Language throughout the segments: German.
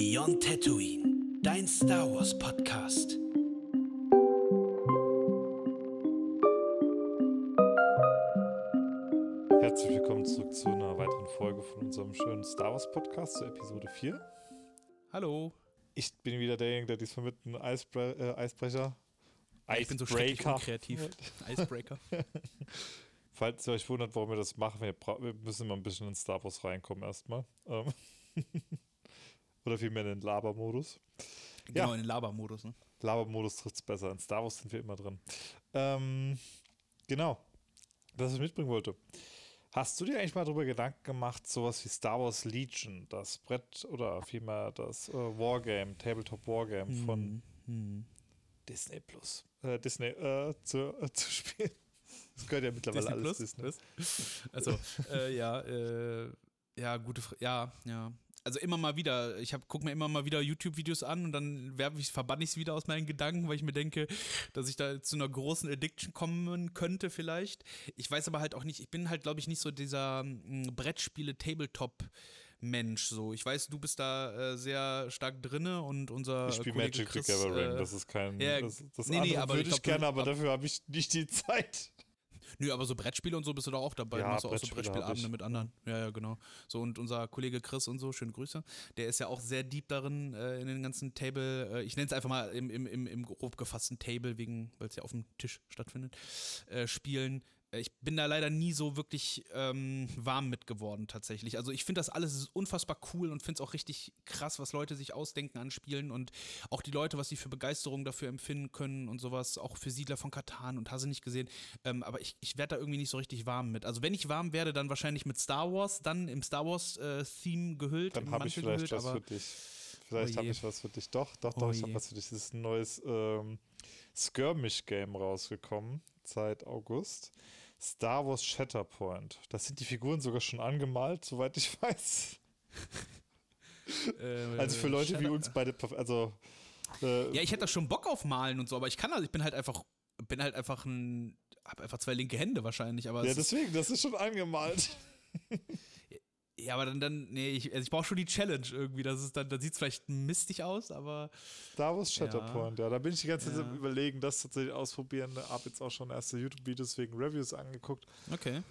Beyond Tatooine, dein Star Wars Podcast. Herzlich willkommen zurück zu einer weiteren Folge von unserem schönen Star Wars Podcast, zu Episode 4. Hallo. Ich bin wieder derjenige, der diesmal mit einem Eisbre äh, Eisbrecher. Ich bin so schrecklich kreativ. Icebreaker. Falls ihr euch wundert, warum wir das machen, wir, wir müssen immer ein bisschen in Star Wars reinkommen erstmal. Ähm Oder vielmehr in den Labermodus. Genau, ja. in den Labermodus. Ne? Labermodus trifft es besser. In Star Wars sind wir immer drin. Ähm, genau. Das, was ich mitbringen wollte. Hast du dir eigentlich mal darüber Gedanken gemacht, sowas wie Star Wars Legion, das Brett oder vielmehr das äh, Wargame, Tabletop Wargame hm. von hm. Disney Plus, äh, Disney äh, zu, äh, zu spielen? Das gehört ja mittlerweile Disney alles Plus? Disney. Also, äh, ja, äh, ja, gute Frage. Ja, ja also immer mal wieder, ich gucke mir immer mal wieder YouTube-Videos an und dann werfe ich, verbann ich es wieder aus meinen Gedanken, weil ich mir denke, dass ich da zu einer großen Addiction kommen könnte vielleicht. Ich weiß aber halt auch nicht, ich bin halt, glaube ich, nicht so dieser hm, Brettspiele-Tabletop- Mensch. So, ich weiß, du bist da äh, sehr stark drinne und unser ich spiele Magic Chris, the Gathering. Äh, das ist kein. Ja, das, das nee, nee, aber würde ich, ich gerne, aber dafür habe ich nicht die Zeit. Nö, aber so Brettspiele und so bist du da auch dabei. Ja, Machst du auch so Brettspielabende mit anderen. Ja, ja, genau. So und unser Kollege Chris und so, schöne Grüße. Der ist ja auch sehr deep darin, äh, in den ganzen Table, äh, ich nenne es einfach mal im, im, im, im grob gefassten Table, wegen, weil es ja auf dem Tisch stattfindet, äh, spielen ich bin da leider nie so wirklich ähm, warm mit geworden, tatsächlich. Also ich finde das alles unfassbar cool und finde es auch richtig krass, was Leute sich ausdenken an Spielen und auch die Leute, was sie für Begeisterung dafür empfinden können und sowas, auch für Siedler von Katan und Hase nicht gesehen. Ähm, aber ich, ich werde da irgendwie nicht so richtig warm mit. Also wenn ich warm werde, dann wahrscheinlich mit Star Wars, dann im Star Wars-Theme äh, gehüllt. Dann habe ich vielleicht gehüllt, was für dich. Vielleicht oh habe ich was für dich. Doch, doch, doch, oh ich habe was für dich. Es ist ein neues ähm, Skirmish-Game rausgekommen seit August. Star Wars Shatterpoint. Da sind die Figuren sogar schon angemalt, soweit ich weiß. Äh, also für Leute Shatter wie uns beide, also äh, ja, ich hätte schon Bock auf Malen und so, aber ich kann also, ich bin halt einfach, bin halt einfach ein, hab einfach zwei linke Hände wahrscheinlich, aber ja, deswegen, das ist schon angemalt. Ja, aber dann, dann nee, ich, also ich brauche schon die Challenge irgendwie. Das ist dann, dann sieht es vielleicht mistig aus, aber. Star Wars Shatterpoint, ja. ja. Da bin ich die ganze Zeit ja. überlegen, das tatsächlich ausprobieren. Hab jetzt auch schon erste YouTube-Videos wegen Reviews angeguckt. Okay.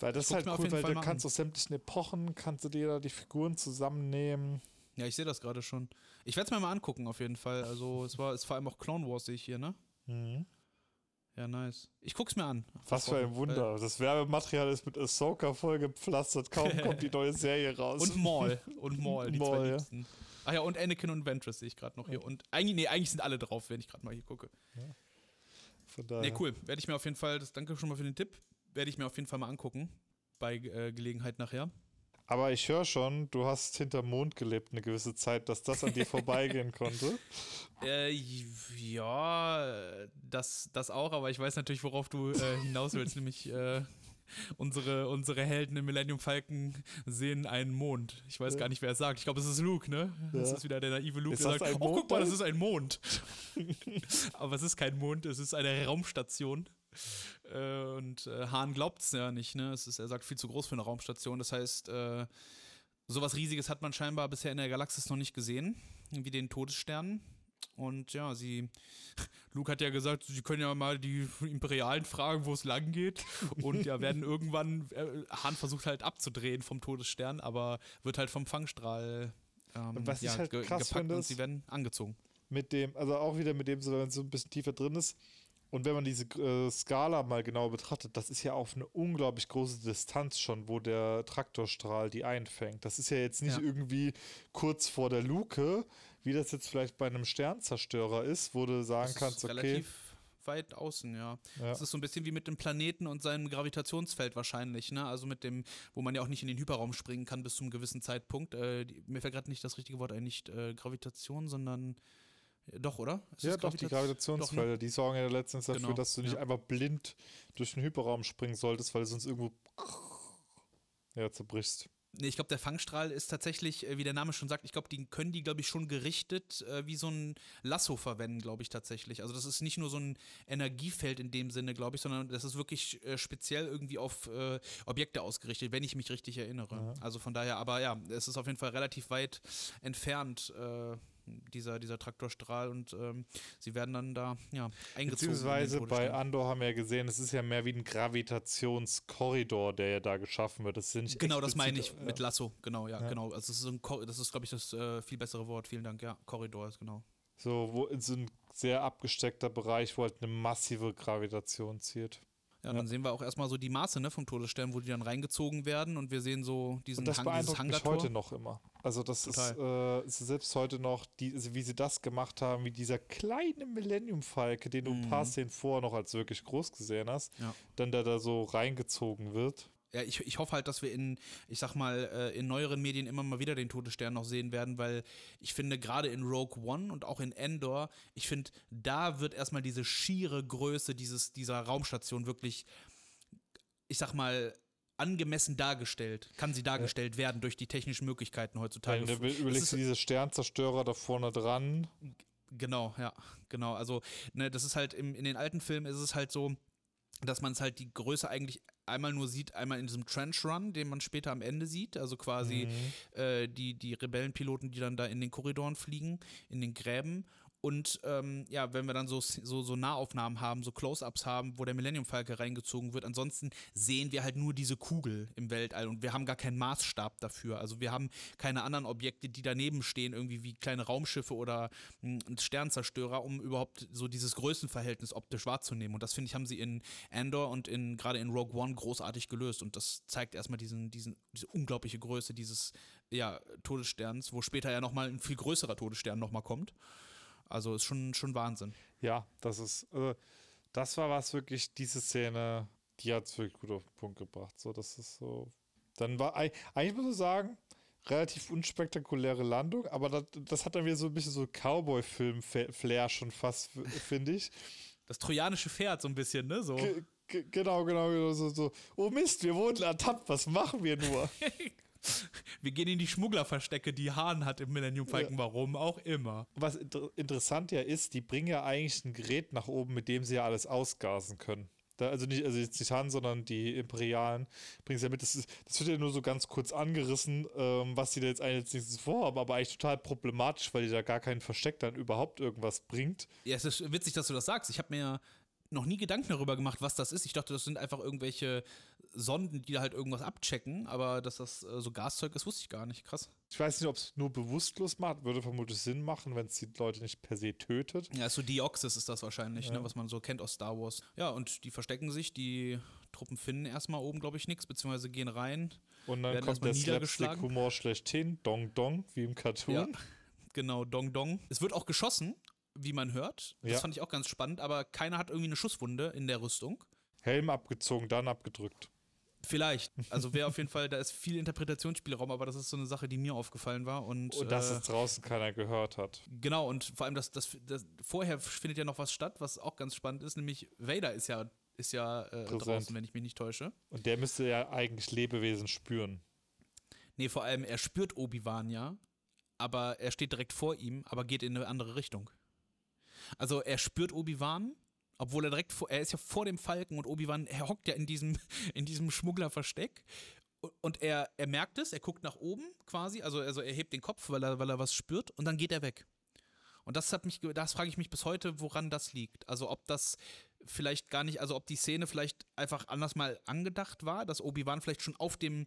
Weil das ist halt cool, weil du kannst aus sämtlichen Epochen, kannst du dir da die Figuren zusammennehmen. Ja, ich sehe das gerade schon. Ich werde es mir mal angucken, auf jeden Fall. Also, es war, es vor allem auch Clone Wars, sehe ich hier, ne? Mhm. Ja, nice. Ich guck's mir an. Was für ein Wunder. Das Werbematerial ist mit Ahsoka vollgepflastert. Kaum kommt die neue Serie raus. Und Maul. Und Maul, die Maul, zwei ja. Liebsten. Ach ja, und Anakin und Ventress sehe ich gerade noch hier. Und eigentlich, nee, eigentlich sind alle drauf, wenn ich gerade mal hier gucke. Ja. Von daher. Nee, cool. Werde ich mir auf jeden Fall, das danke schon mal für den Tipp, werde ich mir auf jeden Fall mal angucken. Bei äh, Gelegenheit nachher. Aber ich höre schon, du hast hinterm Mond gelebt eine gewisse Zeit, dass das an dir vorbeigehen konnte. Äh, ja, das, das auch, aber ich weiß natürlich, worauf du äh, hinaus willst, nämlich äh, unsere, unsere Helden im Millennium Falcon sehen einen Mond. Ich weiß ja. gar nicht, wer es sagt. Ich glaube, es ist Luke, ne? Ja. Das ist wieder der naive Luke, der sagt, oh, guck mal, das ist ein Mond. aber es ist kein Mond, es ist eine Raumstation. Äh, und äh, Hahn glaubt es ja nicht, ne? Es ist, er sagt, viel zu groß für eine Raumstation. Das heißt, äh, sowas Riesiges hat man scheinbar bisher in der Galaxis noch nicht gesehen, wie den Todesstern. Und ja, sie, Luke hat ja gesagt, sie können ja mal die Imperialen fragen, wo es lang geht. Und ja, werden irgendwann, äh, Hahn versucht halt abzudrehen vom Todesstern, aber wird halt vom Fangstrahl ähm, was ja, ich halt krass gepackt finde, und sie werden angezogen. Mit dem, also auch wieder mit dem, so, wenn es so ein bisschen tiefer drin ist, und wenn man diese äh, Skala mal genau betrachtet, das ist ja auf eine unglaublich große Distanz schon, wo der Traktorstrahl die einfängt. Das ist ja jetzt nicht ja. irgendwie kurz vor der Luke, wie das jetzt vielleicht bei einem Sternzerstörer ist, wo du sagen das kannst, okay. Relativ weit außen, ja. ja. Das ist so ein bisschen wie mit dem Planeten und seinem Gravitationsfeld wahrscheinlich, ne? Also mit dem, wo man ja auch nicht in den Hyperraum springen kann bis zu einem gewissen Zeitpunkt. Äh, die, mir fällt gerade nicht das richtige Wort ein, nicht äh, Gravitation, sondern doch, oder? Ist ja, doch, die Gravitationsfelder, ne? die sorgen ja letztens dafür, genau. dass du nicht ja. einfach blind durch den Hyperraum springen solltest, weil du sonst irgendwo ja, zerbrichst. Nee, ich glaube, der Fangstrahl ist tatsächlich, äh, wie der Name schon sagt, ich glaube, die können die, glaube ich, schon gerichtet äh, wie so ein Lasso verwenden, glaube ich tatsächlich. Also das ist nicht nur so ein Energiefeld in dem Sinne, glaube ich, sondern das ist wirklich äh, speziell irgendwie auf äh, Objekte ausgerichtet, wenn ich mich richtig erinnere. Ja. Also von daher, aber ja, es ist auf jeden Fall relativ weit entfernt. Dieser, dieser Traktorstrahl und ähm, sie werden dann da ja, eingezogen. Beziehungsweise bei. Andor haben wir ja gesehen, es ist ja mehr wie ein Gravitationskorridor, der ja da geschaffen wird. Das sind Genau, das meine ich mit Lasso, genau, ja, Ja. genau. Also das ist, das ist glaube ich, das äh, viel bessere Wort. Vielen Dank, ja. Korridor ist genau. So, wo so ein sehr abgesteckter Bereich, wo halt eine massive Gravitation zielt. Ja, und dann sehen wir auch erstmal so die Maße ne, vom Todesstern, wo die dann reingezogen werden und wir sehen so diesen Und das Hang, dieses beeindruckt mich Hangartor. heute noch immer. Also das ist, äh, selbst heute noch, die, also wie sie das gemacht haben, wie dieser kleine Millennium Falke, den du ein paar Szenen vorher noch als wirklich groß gesehen hast, Ja. dann der da so reingezogen wird. Ja, ich, ich hoffe halt, dass wir in, ich sag mal, äh, in neueren Medien immer mal wieder den Todesstern noch sehen werden, weil ich finde, gerade in Rogue One und auch in Endor, ich finde, da wird erstmal diese schiere Größe dieses, dieser Raumstation wirklich, ich sag mal, angemessen dargestellt, kann sie dargestellt werden durch die technischen Möglichkeiten heutzutage. Wenn du Es überlegst, du diese Sternzerstörer da vorne dran. Genau, ja, genau. Also, ne, das ist halt im, in den alten Filmen ist es halt so, dass man es halt die Größe eigentlich einmal nur sieht, einmal in diesem Trench Run, den man später am Ende sieht, also quasi äh, die, die Rebellenpiloten, die dann da in den Korridoren fliegen, in den Gräben. Und ähm, ja, wenn wir dann so, so, so Nahaufnahmen haben, so Close-Ups haben, wo der Millennium Falke reingezogen wird, ansonsten sehen wir halt nur diese Kugel im Weltall und wir haben gar keinen Maßstab dafür. Also wir haben keine anderen Objekte, die daneben stehen, irgendwie wie kleine Raumschiffe oder mh, ein Sternzerstörer, um überhaupt so dieses Größenverhältnis optisch wahrzunehmen. Und das finde ich, haben sie in Andor und in gerade in Rogue One großartig gelöst. Und das zeigt erstmal diesen, diesen, diese unglaubliche Größe dieses ja, Todessterns, wo später ja nochmal ein viel größerer Todesstern nochmal kommt. Also ist schon, schon Wahnsinn. Ja, das ist, also, das war was wirklich, diese Szene, die hat es wirklich gut auf den Punkt gebracht. So, das ist so. Dann war, ei- eigentlich muss ich sagen, relativ unspektakuläre Landung, aber das, das hat dann wieder so ein bisschen so Cowboy-Film-Flair schon fast, finde ich. Das trojanische Pferd so ein bisschen, ne? So. Ge- ge- Genau, genau, genau, so, so. Oh Mist, wir wurden ertappt, was machen wir nur? Wir gehen in die Schmugglerverstecke, die Hahn hat im Millennium Falcon, warum auch immer. Was inter interessant ja ist, die bringen ja eigentlich ein Gerät nach oben, mit dem sie ja alles ausgasen können. Da, also nicht, also jetzt nicht Han, sondern die Imperialen bringen es ja mit. Das, ist, das wird ja nur so ganz kurz angerissen, ähm, was die da jetzt eigentlich als nächstes vorhaben, aber eigentlich total problematisch, weil die da gar keinen Versteck dann überhaupt irgendwas bringt. Ja, es ist witzig, dass du das sagst. Ich habe mir noch nie Gedanken darüber gemacht, was das ist. Ich dachte, das sind einfach irgendwelche Sonden, die da halt irgendwas abchecken, aber dass das äh, so Gaszeug ist, wusste ich gar nicht. Krass. Ich weiß nicht, ob es nur bewusstlos macht, würde vermutlich Sinn machen, wenn es die Leute nicht per se tötet. Ja, so Deoxys ist das wahrscheinlich, ne, was man so kennt aus Star Wars. Ja, und die verstecken sich, die Truppen finden erstmal oben, glaube ich, nichts, beziehungsweise gehen rein. Und dann kommt der. Slapstick-Humor schlechthin, Dong Dong, wie im Cartoon. Ja, genau, Dong Dong. Es wird auch geschossen, wie man hört. Das Ja. fand ich auch ganz spannend, aber keiner hat irgendwie eine Schusswunde in der Rüstung. Helm abgezogen, dann abgedrückt. Vielleicht. Also wäre auf jeden Fall, da ist viel Interpretationsspielraum, aber das ist so eine Sache, die mir aufgefallen war. Und, Und dass äh, es draußen keiner gehört hat. genau, und vor allem, das, das, das, vorher findet ja noch was statt, was auch ganz spannend ist, nämlich Vader ist ja, ist ja äh, draußen, wenn ich mich nicht täusche. Und der müsste ja eigentlich Lebewesen spüren. Nee, vor allem, er spürt Obi-Wan ja, aber er steht direkt vor ihm, aber geht in eine andere Richtung. Also er spürt Obi-Wan, obwohl er direkt vor, er ist ja vor dem Falken und Obi-Wan, er hockt ja in diesem, in diesem Schmugglerversteck. Und er, er merkt es, er guckt nach oben quasi, also, also er hebt den Kopf, weil er, weil er was spürt und dann geht er weg. Und das hat mich, das frage ich mich bis heute, woran das liegt. Also ob das vielleicht gar nicht, also ob die Szene vielleicht einfach anders mal angedacht war, dass Obi-Wan vielleicht schon auf dem,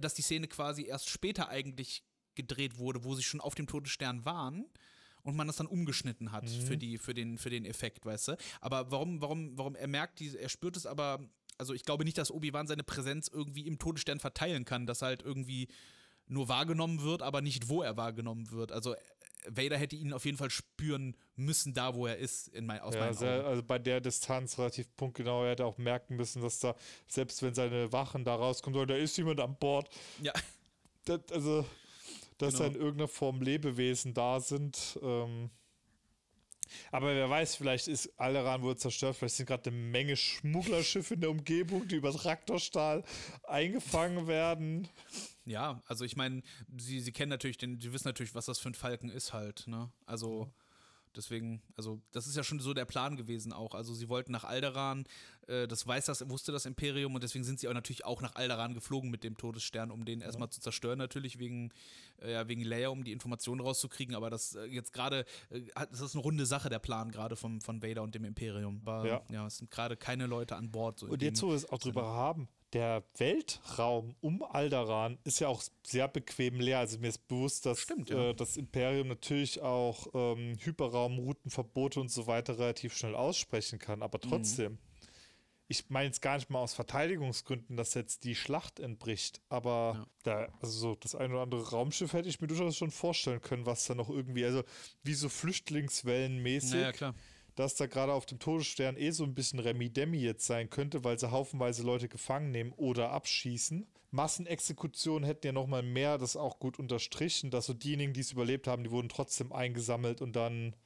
dass die Szene quasi erst später eigentlich gedreht wurde, wo sie schon auf dem Todesstern waren und man das dann umgeschnitten hat für die für den für den Effekt, weißt du? Aber warum warum warum er merkt diese er spürt es aber also ich glaube nicht, dass Obi-Wan seine Präsenz irgendwie im Todesstern verteilen kann, dass halt irgendwie nur wahrgenommen wird, aber nicht wo er wahrgenommen wird. Also Vader hätte ihn auf jeden Fall spüren müssen, da wo er ist, in mein, aus Ja, meinen sehr, also bei der Distanz relativ punktgenau. Er hätte auch merken müssen, dass da, selbst wenn seine Wachen da rauskommen sollen, da ist jemand an Bord. Ja, Das, also, dass Genau. da in irgendeiner Form Lebewesen da sind. Ähm, Aber wer weiß, vielleicht ist Alderan wohl zerstört, vielleicht sind gerade eine Menge Schmugglerschiffe in der Umgebung, die über Traktorstahl eingefangen werden. Ja, also ich meine, sie, sie kennen natürlich den, sie wissen natürlich, was das für ein Falken ist halt, ne? Also deswegen, also das ist ja schon so der Plan gewesen auch. Also sie wollten nach Alderan, äh, das weiß das, wusste das Imperium und deswegen sind sie auch natürlich auch nach Alderan geflogen mit dem Todesstern, um den erstmal zu zerstören, natürlich wegen, äh, ja, wegen Leia, um die Informationen rauszukriegen. Aber das äh, jetzt gerade, äh, das ist eine runde Sache, der Plan gerade von Vader und dem Imperium. Aber Ja. ja, es sind gerade keine Leute an Bord. So Und jetzt, wo wir es auch drüber haben, der Weltraum um Alderan ist ja auch sehr bequem leer. Also mir ist bewusst, dass Stimmt, ja. äh, das Imperium natürlich auch ähm, Hyperraumroutenverbote und so weiter relativ schnell aussprechen kann. Mhm. Aber trotzdem, ich meine jetzt gar nicht mal aus Verteidigungsgründen, dass jetzt die Schlacht entbricht. Aber da, also so das ein oder andere Raumschiff hätte ich mir durchaus schon vorstellen können, was da noch irgendwie, also wie so Flüchtlingswellenmäßig Naja, klar. Dass da gerade auf dem Todesstern eh so ein bisschen Remi-Demi jetzt sein könnte, weil sie haufenweise Leute gefangen nehmen oder abschießen. Massenexekutionen hätten ja nochmal mehr das auch gut unterstrichen, dass so diejenigen, die es überlebt haben, die wurden trotzdem eingesammelt und dann.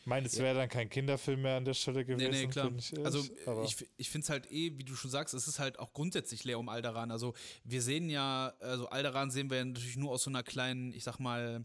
Ich meine, es wäre dann kein Kinderfilm mehr an der Stelle gewesen. Nee, nee, klar. ich ehrlich, Also ich, ich finde es halt eh, wie du schon sagst, es ist halt auch grundsätzlich leer um Alderan. Also wir sehen ja, also Alderan sehen wir ja natürlich nur aus so einer kleinen, ich sag mal,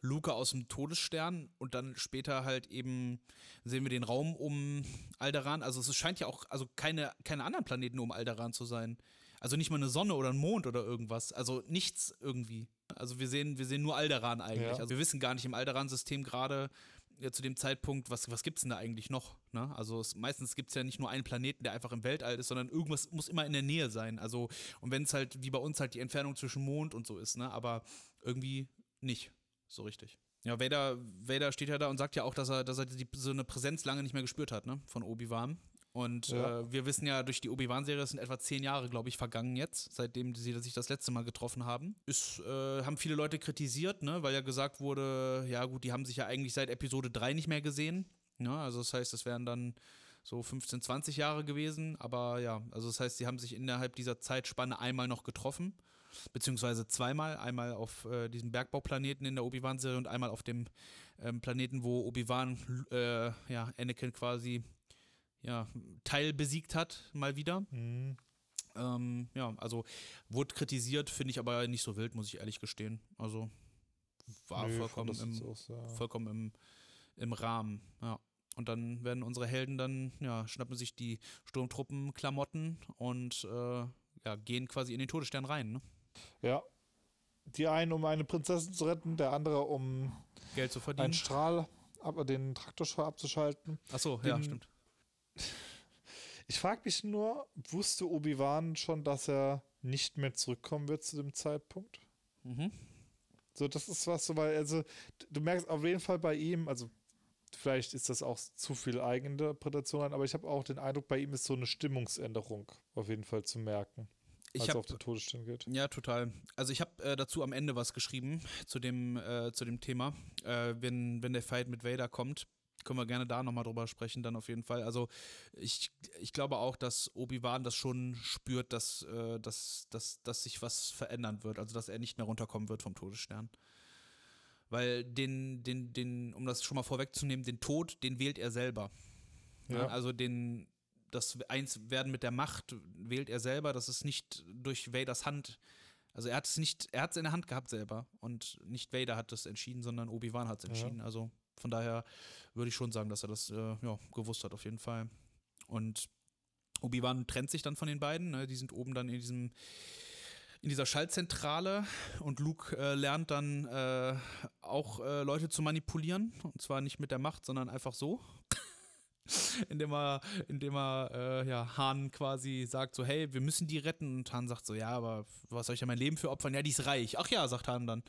Luke aus dem Todesstern und dann später halt eben sehen wir den Raum um Alderan. Also es scheint ja auch, also keine, keine anderen Planeten um Alderan zu sein. Also nicht mal eine Sonne oder ein Mond oder irgendwas. Also nichts irgendwie. Also wir sehen, wir sehen nur Alderan eigentlich. Ja. Also wir wissen gar nicht im Alderan-System gerade ja, zu dem Zeitpunkt, was, was gibt es denn da eigentlich noch? Ne? Also es, meistens gibt es ja nicht nur einen Planeten, der einfach im Weltall ist, sondern irgendwas muss immer in der Nähe sein. Also, und wenn es halt wie bei uns halt die Entfernung zwischen Mond und so ist, ne? Aber irgendwie nicht so richtig. Ja, Vader, Vader steht ja da und sagt ja auch, dass er, dass er die, so eine Präsenz lange nicht mehr gespürt hat, ne? Von Obi-Wan. Und Ja. äh, wir wissen ja durch die Obi-Wan-Serie, sind etwa zehn Jahre, glaube ich, vergangen jetzt, seitdem sie sich das letzte Mal getroffen haben. Ist, äh, haben viele Leute kritisiert, ne, weil ja gesagt wurde, ja gut, die haben sich ja eigentlich seit Episode 3 nicht mehr gesehen. Ne? Also das heißt, es wären dann so 15, 20 Jahre gewesen. Aber ja, also das heißt, sie haben sich innerhalb dieser Zeitspanne einmal noch getroffen. Beziehungsweise zweimal. Einmal auf äh, diesem Bergbauplaneten in der Obi-Wan-Serie und einmal auf dem ähm, Planeten, wo Obi-Wan äh, ja, Anakin quasi ja, Teil besiegt hat, mal wieder. Mhm. Ähm, ja, also wurde kritisiert, finde ich aber nicht so wild, muss ich ehrlich gestehen. Also war Nö, vollkommen, im, sehr- vollkommen im, im Rahmen, ja. Und dann werden unsere Helden dann, ja, schnappen sich die Sturmtruppenklamotten und äh, ja, gehen quasi in den Todesstern rein, ne? Ja. Die einen, um eine Prinzessin zu retten, der andere, um Geld zu einen verdienen. Strahl, aber den Traktorstrahl abzuschalten. Achso, ja, den- stimmt. Ich frage mich nur, wusste Obi-Wan schon, dass er nicht mehr zurückkommen wird zu dem Zeitpunkt? Mhm. So, das ist was, so, weil, also, du merkst auf jeden Fall bei ihm, also, vielleicht ist das auch zu viel Eigeninterpretation, aber ich habe auch den Eindruck, bei ihm ist so eine Stimmungsänderung auf jeden Fall zu merken, Ich als habe auf den Todesstern geht. Ja, total. Also ich habe äh, dazu am Ende was geschrieben zu dem, äh, zu dem Thema. Äh, wenn, wenn der Fight mit Vader kommt, können wir gerne da nochmal drüber sprechen, dann auf jeden Fall. Also ich, ich glaube auch, dass Obi-Wan das schon spürt, dass, äh, dass, dass, dass sich was verändern wird, also dass er nicht mehr runterkommen wird vom Todesstern. Weil den, den, den, um das schon mal vorwegzunehmen, den Tod, den wählt er selber. Ja. Also den, das Einswerden mit der Macht wählt er selber, das ist nicht durch Vaders Hand. Also er hat es nicht, er hat es in der Hand gehabt selber. Und nicht Vader hat das entschieden, sondern Obi-Wan hat es entschieden. Also von daher würde ich schon sagen, dass er das äh, ja, gewusst hat, auf jeden Fall. Und Obi-Wan trennt sich dann von den beiden. Ne? Die sind oben dann in diesem in dieser Schaltzentrale und Luke äh, lernt dann äh, auch äh, Leute zu manipulieren. Und zwar nicht mit der Macht, sondern einfach so. indem er, indem er äh, ja, Hahn quasi sagt so, hey, wir müssen die retten. Und Hahn sagt so, ja, aber was soll ich ja mein Leben für opfern? Ja, die ist reich. Ach ja, sagt Hahn dann.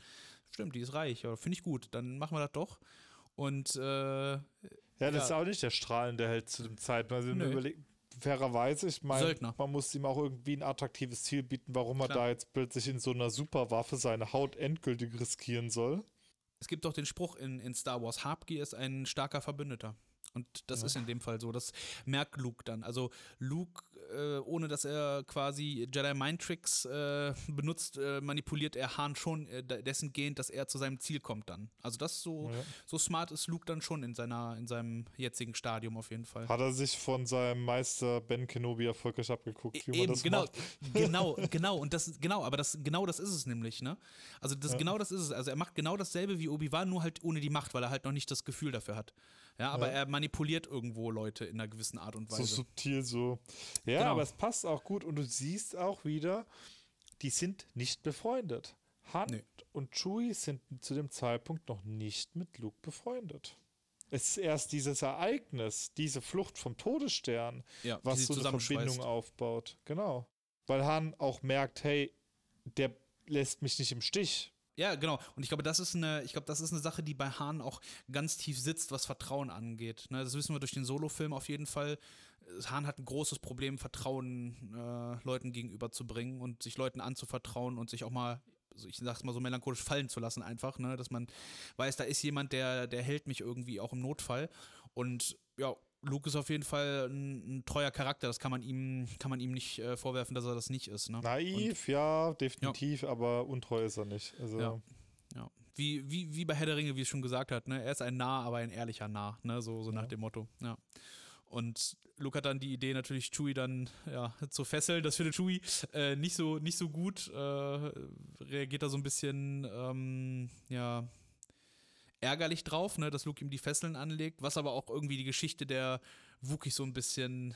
Stimmt, die ist reich. Ja, Finde ich gut. Dann machen wir das doch. Und äh, Ja, das Ja. ist auch nicht der strahlende Held zu dem Zeitpunkt. Also, wenn du Nö. überleg- fairerweise, ich meine, man muss ihm auch irgendwie ein attraktives Ziel bieten, warum er Klar. da jetzt plötzlich in so einer Superwaffe seine Haut endgültig riskieren soll. es gibt doch den Spruch in, in Star Wars, Habgier ist ein starker Verbündeter. Und das Ja. ist in dem Fall so. Das merkt Luke dann. Also Luke äh, ohne dass er quasi Jedi Mind Tricks äh, benutzt, äh, manipuliert er Han schon äh, dessen gehend, dass er zu seinem Ziel kommt dann. Also das so, ja. so smart ist Luke dann schon in seiner, in seinem jetzigen Stadium auf jeden Fall. Hat er sich von seinem Meister Ben Kenobi erfolgreich abgeguckt, wie e man das genau, macht. Genau, genau, und das, genau, aber das, genau das ist es nämlich, ne? Also das, ja. genau das ist es. Also er macht genau dasselbe wie Obi-Wan, nur halt ohne die Macht, weil er halt noch nicht das Gefühl dafür hat. Ja, aber ja. er manipuliert irgendwo Leute in einer gewissen Art und Weise. So subtil so. Ja, genau. aber es passt auch gut und du siehst auch wieder, die sind nicht befreundet. Han nee. und Chewie sind zu dem Zeitpunkt noch nicht mit Luke befreundet. Es ist erst dieses Ereignis, diese Flucht vom Todesstern, ja, was so eine Verbindung aufbaut. Genau. Weil Han auch merkt, hey, der lässt mich nicht im Stich. Ja, genau. Und ich glaube, das ist eine, ich glaube, das ist eine Sache, die bei Hahn auch ganz tief sitzt, was Vertrauen angeht. Ne, das wissen wir durch den Solo-Film auf jeden Fall. Hahn hat ein großes Problem, Vertrauen äh, Leuten gegenüberzubringen und sich Leuten anzuvertrauen und sich auch mal, ich sag's mal so melancholisch fallen zu lassen, einfach, ne? Dass man weiß, da ist jemand, der, der hält mich irgendwie auch im Notfall. Und ja, Luke ist auf jeden Fall ein, ein, treuer Charakter. Das kann man ihm, kann man ihm nicht äh, vorwerfen, dass er das nicht ist. Ne? Naiv, Und, ja, definitiv, ja. aber untreu ist er nicht. Also, ja. ja. Wie, wie, wie bei Herr der Ringe, wie es schon gesagt hat, ne? Er ist ein Nah, aber ein ehrlicher Nah, ne? So, so nach dem Motto. Ja. Und Luke hat dann die Idee, natürlich Chewie dann ja, zu fesseln. Das findet Chewie äh, nicht, so, nicht so gut. Äh, reagiert da so ein bisschen, ähm, ja, ärgerlich drauf, ne, dass Luke ihm die Fesseln anlegt, was aber auch irgendwie die Geschichte der Wookies so ein bisschen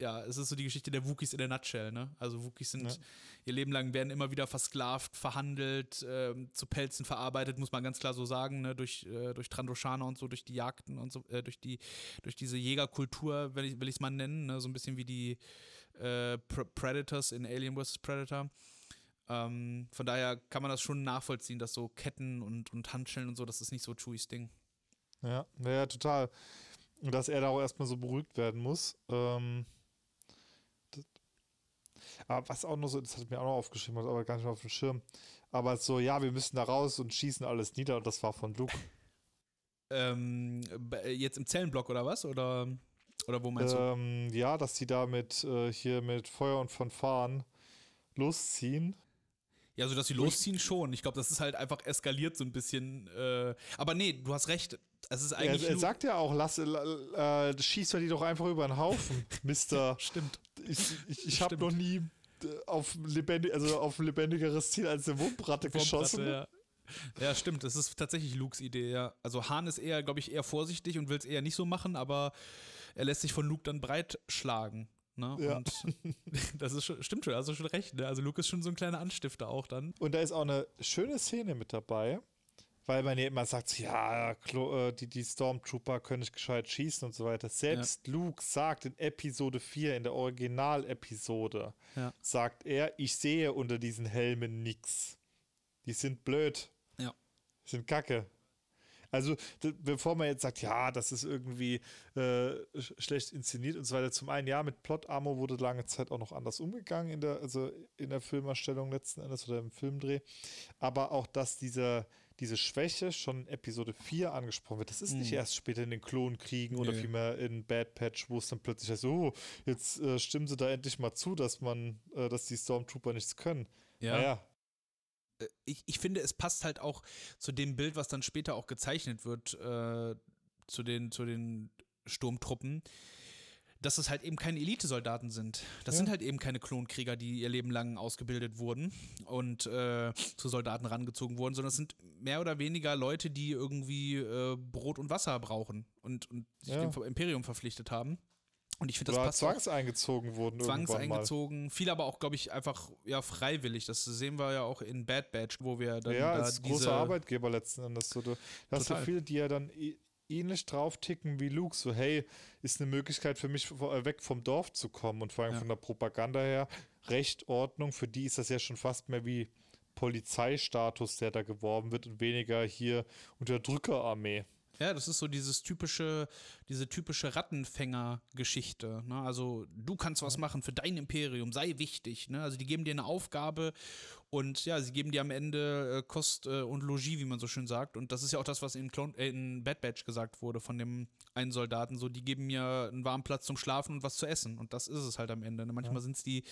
ja, es ist so die Geschichte der Wookies in der Nutshell, ne? Also Wookies sind ja. ihr Leben lang werden immer wieder versklavt, verhandelt, äh, zu Pelzen verarbeitet, muss man ganz klar so sagen, ne? Durch, äh, durch Trandoshaner und so, durch die Jagden und so, äh, durch die, durch diese Jägerkultur, will ich es mal nennen, ne? So ein bisschen wie die äh, Predators in Alien vs. Predator. Ähm, von daher kann man das schon nachvollziehen, dass so Ketten und, und Handschellen und so, das ist nicht so Chewies Ding. Ja, ja, total. Und dass er da auch erstmal so beruhigt werden muss. Ähm, das, aber was auch noch so, das hat ich mir auch noch aufgeschrieben, aber gar nicht mehr auf dem Schirm. Aber so, ja, wir müssen da raus und schießen alles nieder und das war von Luke. Ähm, jetzt im Zellenblock oder was? Oder, oder wo meinst ähm, du? Ja, dass sie da mit äh, hier mit Feuer und Fanfaren losziehen. Ja, so dass sie losziehen schon. Ich glaube, das ist halt einfach eskaliert so ein bisschen. Äh, aber nee, du hast recht. Es ist eigentlich. Er, er sagt ja auch, lass, äh, schießt er die doch einfach über den Haufen, Mister. Stimmt. Ich, ich, ich habe noch nie äh, auf, lebendig, also auf ein lebendigeres Ziel als eine Wumpratte geschossen. Ja. ja, stimmt. Das ist tatsächlich Lukes Idee, ja. Also Hahn ist eher, glaube ich, eher vorsichtig und will es eher nicht so machen, aber er lässt sich von Luke dann breitschlagen. Ne? Ja. Und das ist schon, stimmt schon, also schon recht. Ne? Also Luke ist schon so ein kleiner Anstifter auch dann. Und da ist auch eine schöne Szene mit dabei, weil man ja immer sagt, ja, äh, die, die Stormtrooper können nicht gescheit schießen und so weiter. Selbst ja. Luke sagt in Episode 4, in der Original-Episode, ja. sagt er, ich sehe unter diesen Helmen nichts. Die sind blöd. Ja. Die sind kacke. Also, bevor man jetzt sagt, ja, das ist irgendwie äh, schlecht inszeniert und so weiter, zum einen, ja, mit Plot Armor wurde lange Zeit auch noch anders umgegangen in der, also in der Filmerstellung letzten Endes oder im Filmdreh. Aber auch, dass diese, diese Schwäche schon in Episode 4 angesprochen wird. Das ist mhm. nicht erst später in den Klonkriegen oder nee. vielmehr in Bad Patch, wo es dann plötzlich heißt, oh, jetzt äh, stimmen sie da endlich mal zu, dass man, äh, dass die Stormtrooper nichts können. Ja. Naja, ich, ich finde, es passt halt auch zu dem Bild, was dann später auch gezeichnet wird, äh, zu, den, zu den Sturmtruppen, dass es halt eben keine Elitesoldaten sind. Das ja. sind halt eben keine Klonkrieger, die ihr Leben lang ausgebildet wurden und äh, zu Soldaten rangezogen wurden, sondern es sind mehr oder weniger Leute, die irgendwie äh, Brot und Wasser brauchen und, und sich ja. dem Imperium verpflichtet haben. Und ich finde, das passt. Zwangseingezogen wurden. Zwangseingezogen. Viel aber auch, glaube ich, einfach ja, freiwillig. Das sehen wir ja auch in Bad Batch, wo wir dann. Ja, da als großer Arbeitgeber letzten Endes. So, du hast so viele, die ja dann ähnlich drauf ticken wie Luke. So, hey, ist eine Möglichkeit für mich, äh, weg vom Dorf zu kommen. Und vor allem ja. von der Propaganda her, Recht, Ordnung. Für die ist das ja schon fast mehr wie Polizeistatus, der da geworben wird und weniger hier Unterdrückerarmee. Ja, das ist so dieses typische, diese typische Rattenfänger-Geschichte. Ne? Also du kannst was machen für dein Imperium, sei wichtig. Ne? Also die geben dir eine Aufgabe und ja, sie geben dir am Ende äh, Kost äh, und Logis, wie man so schön sagt. Und das ist ja auch das, was in, Clone, äh, in Bad Batch gesagt wurde von dem einen Soldaten. So, die geben mir einen warmen Platz zum Schlafen und was zu essen. Und das ist es halt am Ende. Ne? Manchmal ja. sind es die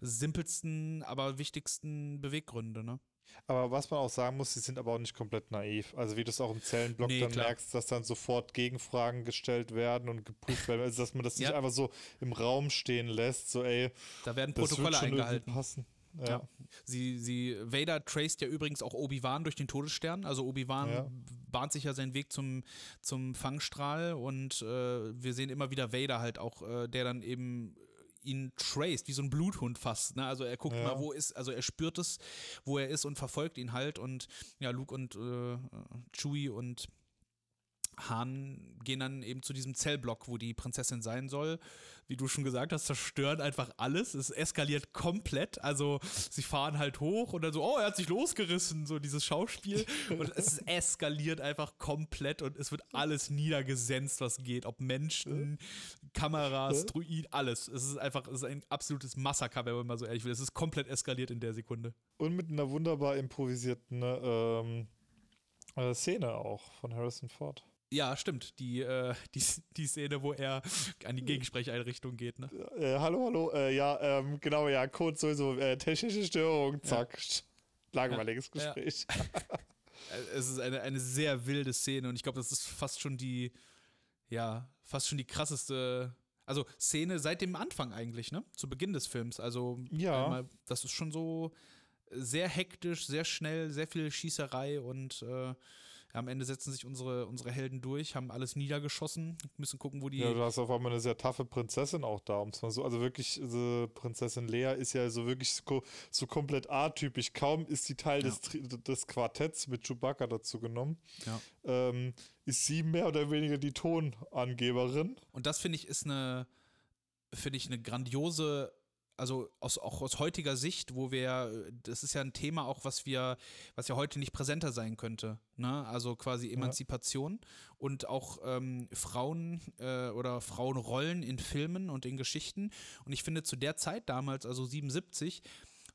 simpelsten, aber wichtigsten Beweggründe. Ne? Aber was man auch sagen muss, sie sind aber auch nicht komplett naiv. Also wie du es auch im Zellenblock nee, dann klar. merkst, dass dann sofort Gegenfragen gestellt werden und geprüft werden. Also dass man das ja. nicht einfach so im Raum stehen lässt, so ey. Da werden Protokolle eingehalten. Passen. Ja. ja. Sie, sie, Vader traced ja übrigens auch Obi-Wan durch den Todesstern. Also Obi-Wan ja. bahnt sich ja seinen Weg zum, zum Fangstrahl und äh, wir sehen immer wieder Vader halt auch, äh, der dann eben ihn traced, wie so ein Bluthund fast. Ne? Also er guckt ja. mal, wo ist, also er spürt es, wo er ist und verfolgt ihn halt. Und ja, Luke und äh, Chewie und Han gehen dann eben zu diesem Zellblock, wo die Prinzessin sein soll. Wie du schon gesagt hast, zerstören einfach alles. Es eskaliert komplett. Also sie fahren halt hoch und dann so, oh, er hat sich losgerissen, so dieses Schauspiel. Und es eskaliert einfach komplett und es wird alles niedergesenzt, was geht. Ob Menschen, Kameras, Druid, alles. Es ist einfach es ist ein absolutes Massaker, wenn man mal so ehrlich will. Es ist komplett eskaliert in der Sekunde. Und mit einer wunderbar improvisierten ähm, äh, Szene auch von Harrison Ford. Ja, stimmt. Die, äh, die, die Szene, wo er an die Gegensprecheinrichtung geht, ne? Äh, hallo, hallo. Äh, ja, ähm, genau, ja, Code sowieso. Äh, technische Störung, zack. Ja. Langweiliges ja. Gespräch. Ja. Äh, es ist eine, eine sehr wilde Szene und ich glaube, das ist fast schon die, ja, fast schon die krasseste, also Szene seit dem Anfang eigentlich, ne? Zu Beginn des Films. Also, ja. Einmal, das ist schon so sehr hektisch, sehr schnell, sehr viel Schießerei und äh, am Ende setzen sich unsere, unsere Helden durch, haben alles niedergeschossen, müssen gucken, wo die. Ja, du hast auf einmal eine sehr taffe Prinzessin auch da, um es mal so. Also wirklich, also Prinzessin Lea ist ja so wirklich so, so komplett atypisch. Kaum ist sie Teil ja. des, des Quartetts mit Chewbacca dazu genommen. Ja. Ähm, ist sie mehr oder weniger die Tonangeberin. Und das finde ich ist eine, finde ich eine grandiose also aus, auch aus heutiger Sicht, wo wir, das ist ja ein Thema auch, was wir, was ja heute nicht präsenter sein könnte. Ne? Also quasi Emanzipation ja. und auch ähm, Frauen äh, oder Frauenrollen in Filmen und in Geschichten. Und ich finde zu der Zeit damals, also 77,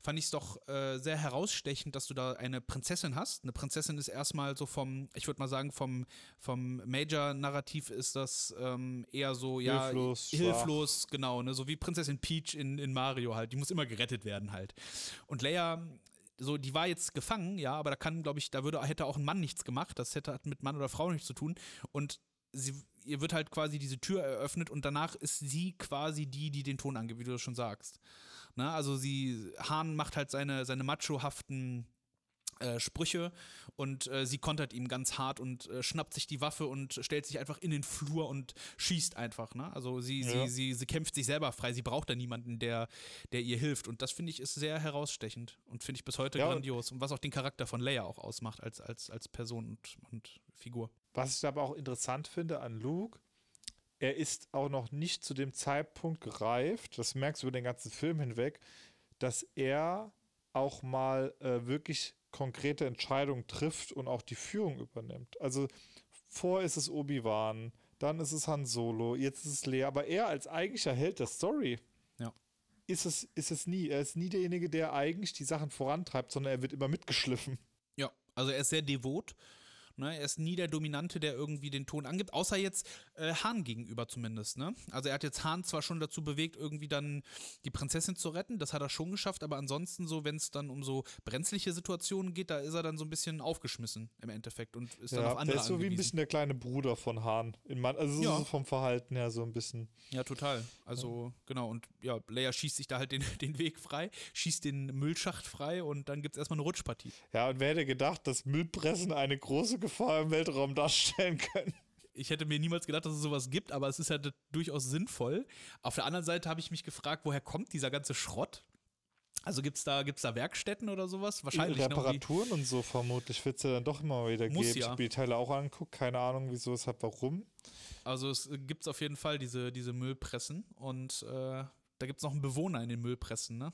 fand ich es doch äh, sehr herausstechend, dass du da eine Prinzessin hast. Eine Prinzessin ist erstmal so vom, ich würde mal sagen, vom, vom Major-Narrativ ist das ähm, eher so, ja, hilflos, hilflos genau, ne? so wie Prinzessin Peach in, in Mario halt. Die muss immer gerettet werden halt. Und Leia so, die war jetzt gefangen, ja, aber da kann, glaube ich, da würde, hätte auch ein Mann nichts gemacht. Das hätte hat mit Mann oder Frau nichts zu tun. Und sie, ihr wird halt quasi diese Tür eröffnet und danach ist sie quasi die, die den Ton angibt, wie du das schon sagst. Ne? Also sie, Hahn macht halt seine, seine machohaften äh, Sprüche und äh, sie kontert ihm ganz hart und äh, schnappt sich die Waffe und stellt sich einfach in den Flur und schießt einfach. Ne? Also sie, ja. sie, sie, sie kämpft sich selber frei, sie braucht da niemanden, der, der ihr hilft. Und das finde ich ist sehr herausstechend und finde ich bis heute ja, grandios. Und was auch den Charakter von Leia auch ausmacht als, als, als Person und, und Figur. Was ich aber auch interessant finde an Luke, er ist auch noch nicht zu dem Zeitpunkt gereift, das merkst du über den ganzen Film hinweg, dass er auch mal äh, wirklich konkrete Entscheidungen trifft und auch die Führung übernimmt. Also vor ist es Obi-Wan, dann ist es Han Solo, jetzt ist es Lea, aber er als eigentlicher Held der Story ja. ist, es, ist es nie. Er ist nie derjenige, der eigentlich die Sachen vorantreibt, sondern er wird immer mitgeschliffen. Ja, also er ist sehr devot Ne? Er ist nie der Dominante, der irgendwie den Ton angibt, außer jetzt äh, Hahn gegenüber zumindest. Ne? Also er hat jetzt Hahn zwar schon dazu bewegt, irgendwie dann die Prinzessin zu retten, das hat er schon geschafft, aber ansonsten so, wenn es dann um so brenzliche Situationen geht, da ist er dann so ein bisschen aufgeschmissen im Endeffekt und ist ja, dann auf andere Der ist so angewiesen. wie ein bisschen der kleine Bruder von Hahn. also ja. so vom Verhalten her so ein bisschen. Ja, total. Also ja. genau und ja, Leia schießt sich da halt den, den Weg frei, schießt den Müllschacht frei und dann gibt es erstmal eine Rutschpartie. Ja, und wer hätte gedacht, dass Müllpressen eine große Gefahr im Weltraum darstellen können. Ich hätte mir niemals gedacht, dass es sowas gibt, aber es ist ja durchaus sinnvoll. Auf der anderen Seite habe ich mich gefragt, woher kommt dieser ganze Schrott? Also gibt es da, gibt's da Werkstätten oder sowas? Wahrscheinlich. Ne, Reparaturen ne, und so vermutlich wird es ja dann doch immer wieder geben. Ja. Ich habe die Teile auch angeguckt, keine Ahnung, wieso, es hat, warum. Also es gibt auf jeden Fall diese, diese Müllpressen und äh, da gibt es noch einen Bewohner in den Müllpressen, ne?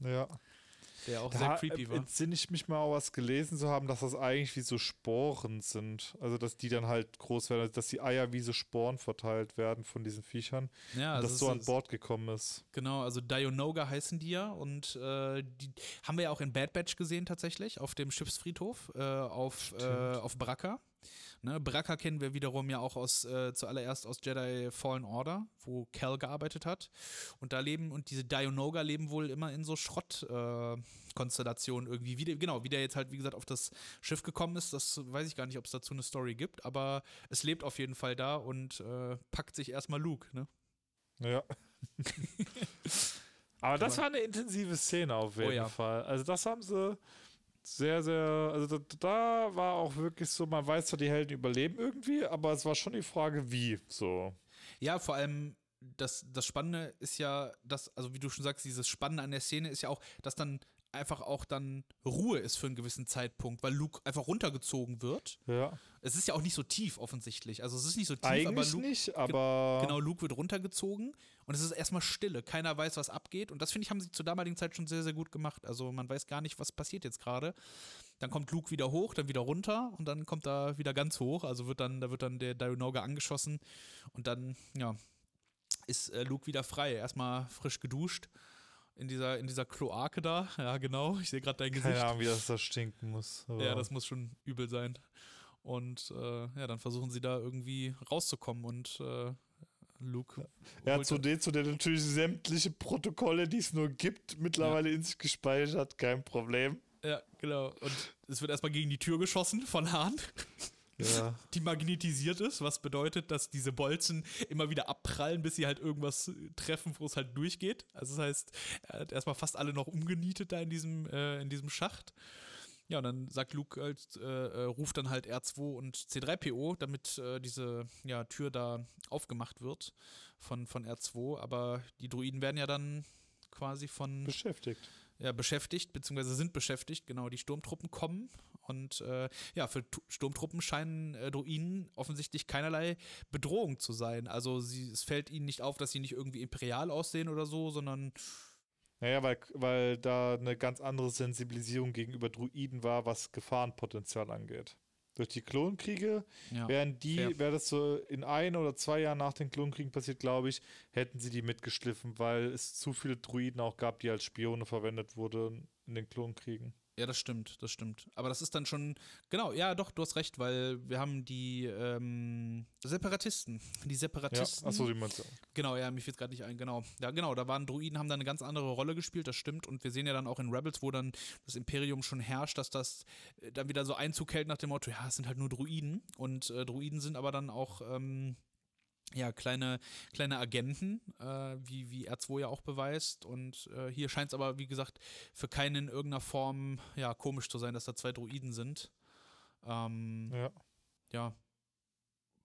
Ja. Der auch Da sehr creepy war. entsinne ich mich mal auch was gelesen zu haben, dass das eigentlich wie so Sporen sind. Also, dass die dann halt groß werden, also dass die Eier wie so Sporen verteilt werden von diesen Viechern. Ja, und also das es so an Bord gekommen ist. Genau, also Dianoga heißen die ja und äh, die haben wir ja auch in Bad Batch gesehen tatsächlich auf dem Schiffsfriedhof äh, auf, äh, auf Bracca. Ne, Bracca kennen wir wiederum ja auch aus äh, zuallererst aus Jedi Fallen Order, wo Cal gearbeitet hat. Und da leben, und diese Dianoga leben wohl immer in so Schrottkonstellationen äh, irgendwie. Wie der, genau, wie der jetzt halt, wie gesagt, auf das Schiff gekommen ist, das weiß ich gar nicht, ob es dazu eine Story gibt, aber es lebt auf jeden Fall da und äh, packt sich erstmal Luke, ne? Ja. Aber das war eine intensive Szene auf jeden Oh ja. Fall. Also das haben sie sehr, sehr, also da, da war auch wirklich so, man weiß zwar, die Helden überleben irgendwie, aber es war schon die Frage, wie so. Ja, vor allem das, das Spannende ist ja, dass, also wie du schon sagst, dieses Spannende an der Szene ist ja auch, dass dann einfach auch dann Ruhe ist für einen gewissen Zeitpunkt, weil Luke einfach runtergezogen wird. Ja. Es ist ja auch nicht so tief offensichtlich. Also es ist nicht so tief, aber Eigentlich Luke, nicht, aber genau, Luke wird runtergezogen und es ist erstmal Stille. Keiner weiß, was abgeht. Und das finde ich, haben sie zur damaligen Zeit schon sehr, sehr gut gemacht. Also man weiß gar nicht, was passiert jetzt gerade. Dann kommt Luke wieder hoch, dann wieder runter und dann kommt er wieder ganz hoch. Also wird dann, da wird dann der Dianoga angeschossen und dann, ja, ist äh, Luke wieder frei. Erstmal frisch geduscht in dieser, in dieser Kloake da. Ja, genau. Ich sehe gerade dein Gesicht. keine Ahnung, wie das da stinken muss. Ja, das muss schon übel sein. Und äh, ja, dann versuchen sie da irgendwie rauszukommen und äh, Luke. er holt- hat zudem, zudem natürlich sämtliche Protokolle, die es nur gibt, mittlerweile in sich gespeichert, kein Problem. Ja, genau. Und es wird erstmal gegen die Tür geschossen von Hahn, Ja. die magnetisiert ist, was bedeutet, dass diese Bolzen immer wieder abprallen, bis sie halt irgendwas treffen, wo es halt durchgeht. Also das heißt, er hat erstmal fast alle noch umgenietet da in diesem, äh, in diesem Schacht. Ja, und dann sagt Luke halt, äh, äh, ruft dann halt R2 und C3PO, damit äh, diese ja, Tür da aufgemacht wird von, von R2. Aber die Druiden werden ja dann quasi von Beschäftigt. ja, beschäftigt, beziehungsweise sind beschäftigt. Genau, die Sturmtruppen kommen. Und äh, ja, für Tu- Sturmtruppen scheinen äh, Druiden offensichtlich keinerlei Bedrohung zu sein. Also sie, es fällt ihnen nicht auf, dass sie nicht irgendwie imperial aussehen oder so, sondern Naja, weil, weil da eine ganz andere Sensibilisierung gegenüber Druiden war, was Gefahrenpotenzial angeht. Durch die Klonkriege ja, wären die, fair. wäre das so in ein oder zwei Jahren nach den Klonkriegen passiert, glaube ich, hätten sie die mitgeschliffen, weil es zu viele Druiden auch gab, die als Spione verwendet wurden in den Klonkriegen. Ja, das stimmt, das stimmt. Aber das ist dann schon, genau, ja, doch, du hast recht, weil wir haben die ähm, Separatisten. Die Ja, Separatisten. achso, die meinst du. Genau, ja, mir fällt gerade nicht ein, genau. Ja, genau, da waren Druiden, haben da eine ganz andere Rolle gespielt, das stimmt. Und wir sehen ja dann auch in Rebels, wo dann das Imperium schon herrscht, dass das äh, dann wieder so Einzug hält nach dem Motto, ja, es sind halt nur Druiden. Und äh, Druiden sind aber dann auch, ähm, ja, kleine, kleine Agenten, äh, wie, wie R2 ja auch beweist. Und äh, hier scheint es aber, wie gesagt, für keinen in irgendeiner Form, ja, komisch zu sein, dass da zwei Druiden sind. Ähm, Ja. ja,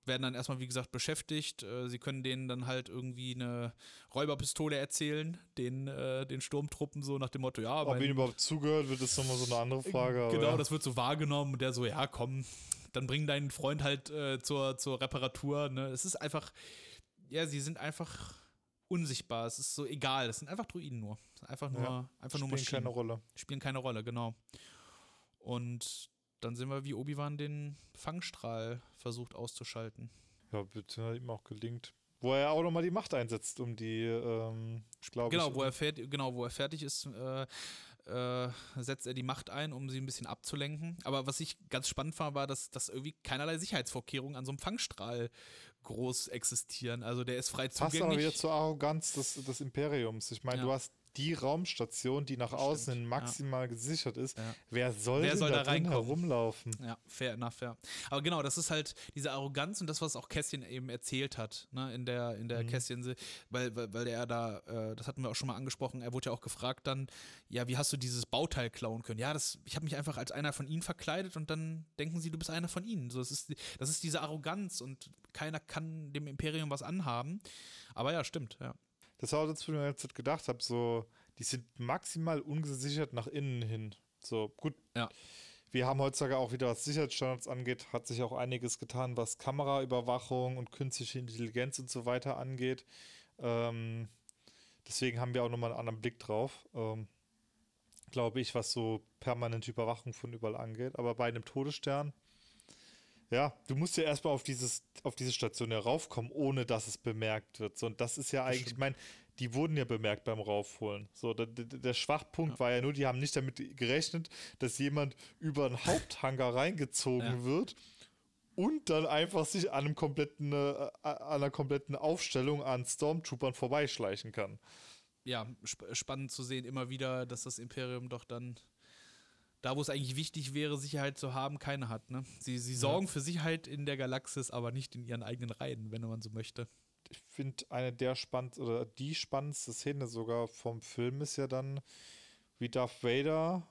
werden dann erstmal, wie gesagt, beschäftigt. Äh, sie können denen dann halt irgendwie eine Räuberpistole erzählen, den, äh, den Sturmtruppen so nach dem Motto, ja, Ob mein- ihnen überhaupt zugehört, wird ist nochmal so eine andere Frage. genau, aber das wird so wahrgenommen und der so, ja, komm, dann bring deinen Freund halt äh, zur, zur Reparatur. Ne? Es ist einfach, ja, sie sind einfach unsichtbar. Es ist so egal. Es sind einfach Druiden nur. Einfach nur, Ja, einfach nur spielen Maschinen. keine Rolle. Spielen keine Rolle, genau. Und dann sehen wir, wie Obi-Wan den Fangstrahl versucht auszuschalten. Ja, bitte ihm auch gelingt. Wo er auch nochmal die Macht einsetzt, um die, ähm, glaube Genau, ich. wo er fertig, genau, wo er fertig ist, äh, äh, setzt er die Macht ein, um sie ein bisschen abzulenken. Aber was ich ganz spannend fand, war, dass, dass irgendwie keinerlei Sicherheitsvorkehrungen an so einem Fangstrahl groß existieren. Also der ist frei Passt aber zugänglich. wieder zur Arroganz des, des Imperiums. Ich meine, Ja. du hast die Raumstation, die nach außen hin Stimmt, maximal gesichert ist. Ja. Wer soll, Wer soll da, da reinkommen? herumlaufen? Ja, fair enough, ja. Aber genau, das ist halt diese Arroganz und das, was auch Kästchen eben erzählt hat, ne, in der, in der Mhm. Kästchen, weil, weil, weil er da, äh, das hatten wir auch schon mal angesprochen, er wurde ja auch gefragt dann, ja, wie hast du dieses Bauteil klauen können? Ja, das, ich habe mich einfach als einer von ihnen verkleidet und dann denken sie, du bist einer von ihnen. So, das, ist, das ist diese Arroganz und keiner kann dem Imperium was anhaben. Aber ja, stimmt, ja. Das war das, was ich mir jetzt gedacht habe, so, die sind maximal ungesichert nach innen hin. So, gut. Ja. Wir haben heutzutage auch wieder, was Sicherheitsstandards angeht, hat sich auch einiges getan, was Kameraüberwachung und künstliche Intelligenz und so weiter angeht. Ähm, deswegen haben wir auch nochmal einen anderen Blick drauf. Ähm, glaube ich, was so permanente Überwachung von überall angeht. Aber bei einem Todesstern, ja, du musst ja erstmal auf dieses, auf diese Station heraufkommen, ohne dass es bemerkt wird. So, und das ist ja eigentlich, ich meine, die wurden ja bemerkt beim Raufholen. So, der, der, Schwachpunkt ja. war ja nur, die haben nicht damit gerechnet, dass jemand über einen Haupthangar reingezogen ja. wird und dann einfach sich an, einem kompletten, äh, an einer kompletten Aufstellung an Stormtroopern vorbeischleichen kann. Ja, sp spannend zu sehen, immer wieder, dass das Imperium doch dann da, wo es eigentlich wichtig wäre, Sicherheit zu haben, keine hat. Ne? Sie, sie sorgen ja. für Sicherheit in der Galaxis, aber nicht in ihren eigenen Reihen, wenn man so möchte. Ich finde, eine der spannendsten oder die spannendste Szene sogar vom Film ist ja dann, wie Darth Vader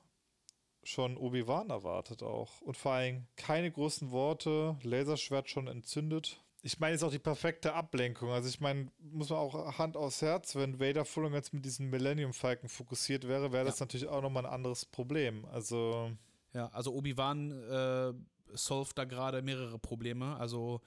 schon Obi-Wan erwartet auch. Und vor allem keine großen Worte, Laserschwert schon entzündet. Ich meine, es ist auch die perfekte Ablenkung. Also ich meine, muss man auch Hand aufs Herz, wenn Vader voll und ganz mit diesen Millennium Falken fokussiert wäre, wäre das natürlich auch nochmal ein anderes Problem. Also. Ja, also Obi-Wan äh, solved da gerade mehrere Probleme. Also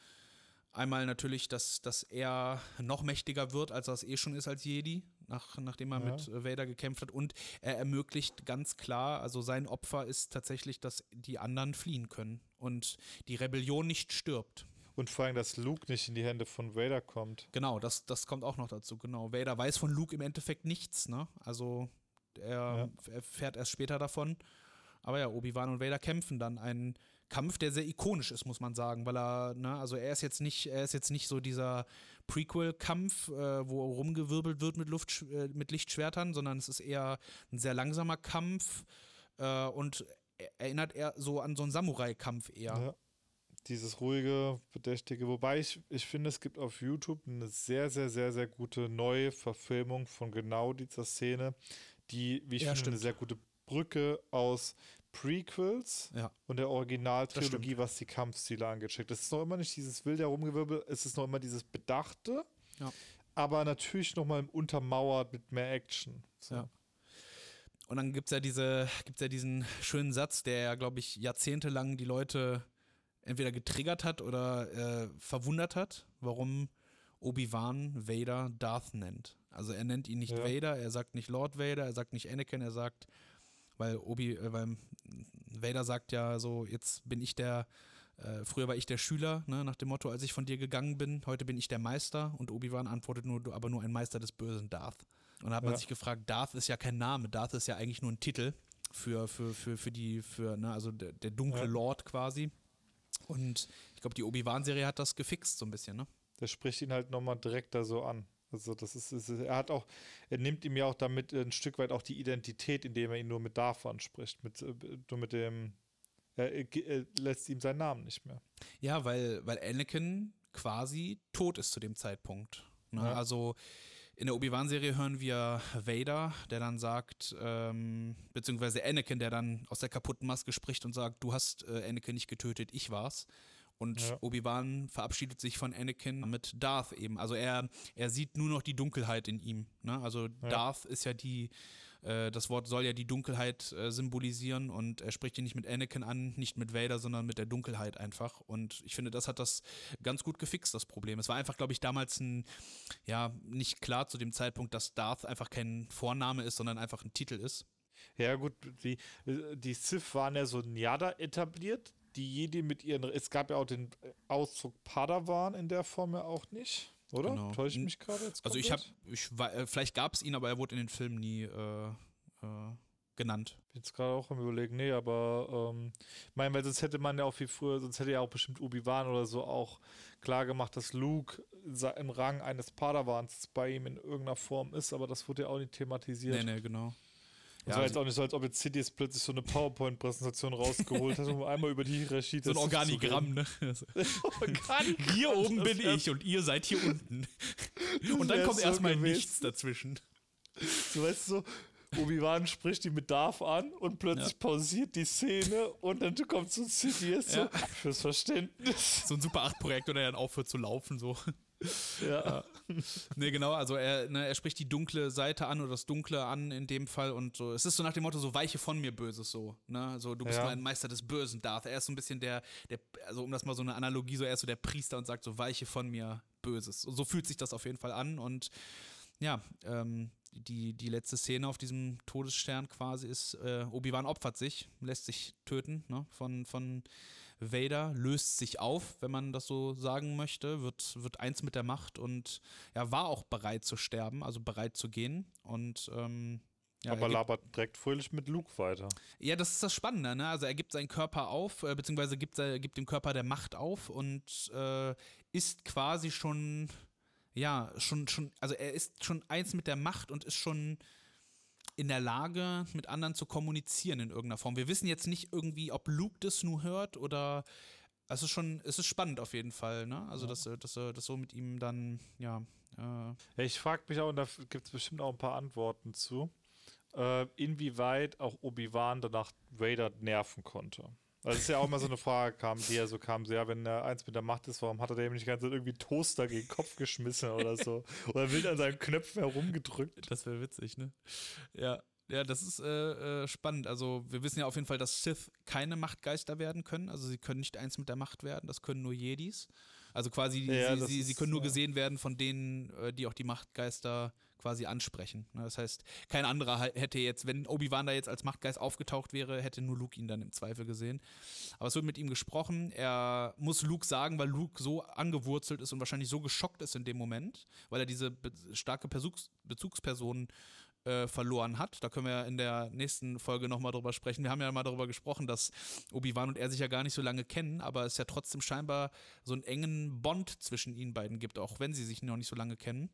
einmal natürlich, dass, dass er noch mächtiger wird, als er es eh schon ist als Jedi nach, nachdem er ja. mit äh, Vader gekämpft hat. Und er ermöglicht ganz klar, also sein Opfer ist tatsächlich, dass die anderen fliehen können und die Rebellion nicht stirbt. Und vor allem, dass Luke nicht in die Hände von Vader kommt. Genau, das, das kommt auch noch dazu. Genau. Vader weiß von Luke im Endeffekt nichts, ne? Also er ja. erfährt erst später davon. Aber ja, Obi-Wan und Vader kämpfen dann einen Kampf, der sehr ikonisch ist, muss man sagen, weil er, ne, also er ist jetzt nicht, er ist jetzt nicht so dieser Prequel-Kampf, äh, wo rumgewirbelt wird mit, Luft, äh, mit Lichtschwertern, sondern es ist eher ein sehr langsamer Kampf äh, und erinnert eher so an so einen Samurai-Kampf eher. Ja. Dieses ruhige, bedächtige, wobei ich, ich finde, es gibt auf YouTube eine sehr, sehr, sehr, sehr gute neue Verfilmung von genau dieser Szene, die, wie ich ja, finde, stimmt. eine sehr gute Brücke aus Prequels ja. und der Originaltrilogie, was die Kampfstile angeht. Das ist noch immer nicht dieses wilde Herumgewirbel, es ist noch immer dieses Bedachte, ja. aber natürlich nochmal untermauert mit mehr Action. So. Ja. Und dann gibt es ja, diese, gibt's ja diesen schönen Satz, der ja, glaube ich, jahrzehntelang die Leute entweder getriggert hat oder äh, verwundert hat, warum Obi-Wan Vader Darth nennt. Also er nennt ihn nicht ja. Vader, er sagt nicht Lord Vader, er sagt nicht Anakin, er sagt weil Obi, äh, weil Vader sagt ja so, jetzt bin ich der, äh, früher war ich der Schüler, ne, nach dem Motto, als ich von dir gegangen bin, heute bin ich der Meister und Obi-Wan antwortet nur, du aber nur ein Meister des bösen Darth. Und da hat man sich gefragt, Darth ist ja kein Name, Darth ist ja eigentlich nur ein Titel für, für, für, für die, für, ne, also der, der dunkle ja. Lord quasi. Und ich glaube, die Obi-Wan-Serie hat das gefixt so ein bisschen, ne? Der spricht ihn halt nochmal direkt da so an. Also das ist, ist, er hat auch, er nimmt ihm ja auch damit ein Stück weit auch die Identität, indem er ihn nur mit Darth anspricht, mit, äh, nur mit dem, er, er lässt ihm seinen Namen nicht mehr. Ja, weil, weil Anakin quasi tot ist zu dem Zeitpunkt. Ne? Ja. Also in der Obi-Wan-Serie hören wir Vader, der dann sagt, ähm, beziehungsweise Anakin, der dann aus der kaputten Maske spricht und sagt, du hast äh, Anakin nicht getötet, ich war's. Und ja. Obi-Wan verabschiedet sich von Anakin mit Darth eben. Also er, er sieht nur noch die Dunkelheit in ihm. Ne? Also ja. Darth ist ja die, äh, das Wort soll ja die Dunkelheit äh, symbolisieren und er spricht ihn nicht mit Anakin an, nicht mit Vader, sondern mit der Dunkelheit einfach. Und ich finde, das hat das ganz gut gefixt, das Problem. Es war einfach, glaube ich, damals ein, ja, nicht klar zu dem Zeitpunkt, dass Darth einfach kein Vorname ist, sondern einfach ein Titel ist. Ja, gut, die, die Sith waren ja so Njada etabliert die Jedi mit ihren. Es gab ja auch den Ausdruck Padawan in der Form ja auch nicht. Oder? Genau. Täusche ich mich gerade jetzt? Also ich habe, ich, äh, vielleicht gab es ihn, aber er wurde in den Filmen nie äh, äh, genannt. Ich bin jetzt gerade auch am überlegen, nee, aber ähm, mein, weil sonst hätte man ja auch wie früher, sonst hätte ja auch bestimmt Obi-Wan oder so auch klar gemacht, dass Luke im Rang eines Padawans bei ihm in irgendeiner Form ist, aber das wurde ja auch nicht thematisiert. Nee, nee, genau. Ja, war jetzt auch nicht so, als ob jetzt City jetzt plötzlich so eine PowerPoint-Präsentation rausgeholt hat, um einmal über die Hierarchie So ein Organigramm, ne? Organigramm. Hier oben bin ich und ihr seid hier unten. Und dann kommt so erstmal nichts dazwischen. Du weißt so, Obi-Wan spricht die mit Darth an und plötzlich ja. pausiert die Szene und dann kommt so ein City ja. so fürs Verständnis. So ein Super 8-Projektor, der dann aufhört zu laufen, so. Ja. ne, genau, also er, ne, er spricht die dunkle Seite an oder das Dunkle an in dem Fall und so. Es ist so nach dem Motto, so weiche von mir Böses so. Ne? So, du bist ja. nur ein Meister des Bösen, Darth. Er ist so ein bisschen der, der, also um das mal so eine Analogie, so er ist so der Priester und sagt so, weiche von mir Böses. So, so fühlt sich das auf jeden Fall an und ja, ähm, die, die letzte Szene auf diesem Todesstern quasi ist, äh, Obi-Wan opfert sich, lässt sich töten ne, von, von Vader, löst sich auf, wenn man das so sagen möchte, wird, wird eins mit der Macht und ja, war auch bereit zu sterben, also bereit zu gehen. Und ähm, ja, Aber labert direkt fröhlich mit Luke weiter. Ja, das ist das Spannende, ne? Also er gibt seinen Körper auf, äh, beziehungsweise gibt, er gibt dem Körper der Macht auf und äh, ist quasi schon, ja, schon, schon, also er ist schon eins mit der Macht und ist schon in der Lage, mit anderen zu kommunizieren in irgendeiner Form. Wir wissen jetzt nicht irgendwie, ob Luke das nur hört oder es ist schon, es ist spannend auf jeden Fall, ne? Also, ja. dass, dass er das so mit ihm dann, ja. Äh ich frage mich auch, und da gibt es bestimmt auch ein paar Antworten zu äh, inwieweit auch Obi-Wan danach Vader nerven konnte. Das ist ja auch immer so eine Frage kam, die ja so kam, so, ja, wenn er eins mit der Macht ist, warum hat er dem nicht die ganze Zeit irgendwie Toaster gegen den Kopf geschmissen oder so? oder wild an seinen Knöpfen herumgedrückt? Das wäre witzig, ne? Ja. Ja, das ist äh, äh, spannend. Also wir wissen ja auf jeden Fall, dass Sith keine Machtgeister werden können. Also sie können nicht eins mit der Macht werden, das können nur Jedis. Also quasi, ja, sie, sie, sie, können nur gesehen werden von denen, äh, die auch die Machtgeister quasi ansprechen. Ne, das heißt, kein anderer hätte jetzt, wenn Obi-Wan da jetzt als Machtgeist aufgetaucht wäre, hätte nur Luke ihn dann im Zweifel gesehen. Aber es wird mit ihm gesprochen. Er muss Luke sagen, weil Luke so angewurzelt ist und wahrscheinlich so geschockt ist in dem Moment, weil er diese starke Bezugs Bezugsperson äh, verloren hat. Da können wir in der nächsten Folge nochmal drüber sprechen. Wir haben ja mal darüber gesprochen, dass Obi-Wan und er sich ja gar nicht so lange kennen, aber es ja trotzdem scheinbar so einen engen Bond zwischen ihnen beiden gibt, auch wenn sie sich noch nicht so lange kennen.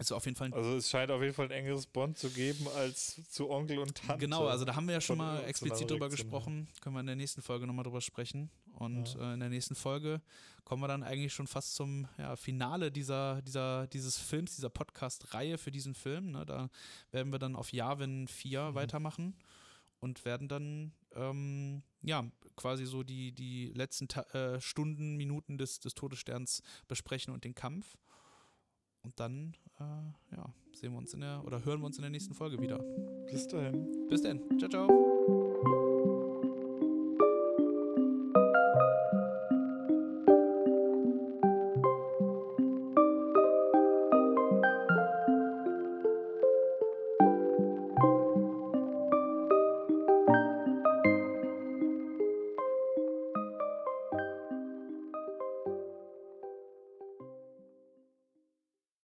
Also auf jeden Fall. Also es scheint auf jeden Fall ein engeres Bond zu geben als zu Onkel und Tante. Genau, also da haben wir ja schon mal explizit drüber gesprochen. Können wir in der nächsten Folge nochmal drüber sprechen. Und ja. äh, in der nächsten Folge kommen wir dann eigentlich schon fast zum ja, Finale dieser, dieser, dieses Films, dieser Podcast-Reihe für diesen Film. Ne? Da werden wir dann auf Yavin 4 mhm. weitermachen und werden dann ähm, ja quasi so die, die letzten Ta äh, Stunden, Minuten des, des Todessterns besprechen und den Kampf. Und dann, äh, ja, sehen wir uns in der oder hören wir uns in der nächsten Folge wieder. Bis dahin. Bis dann. Ciao, ciao.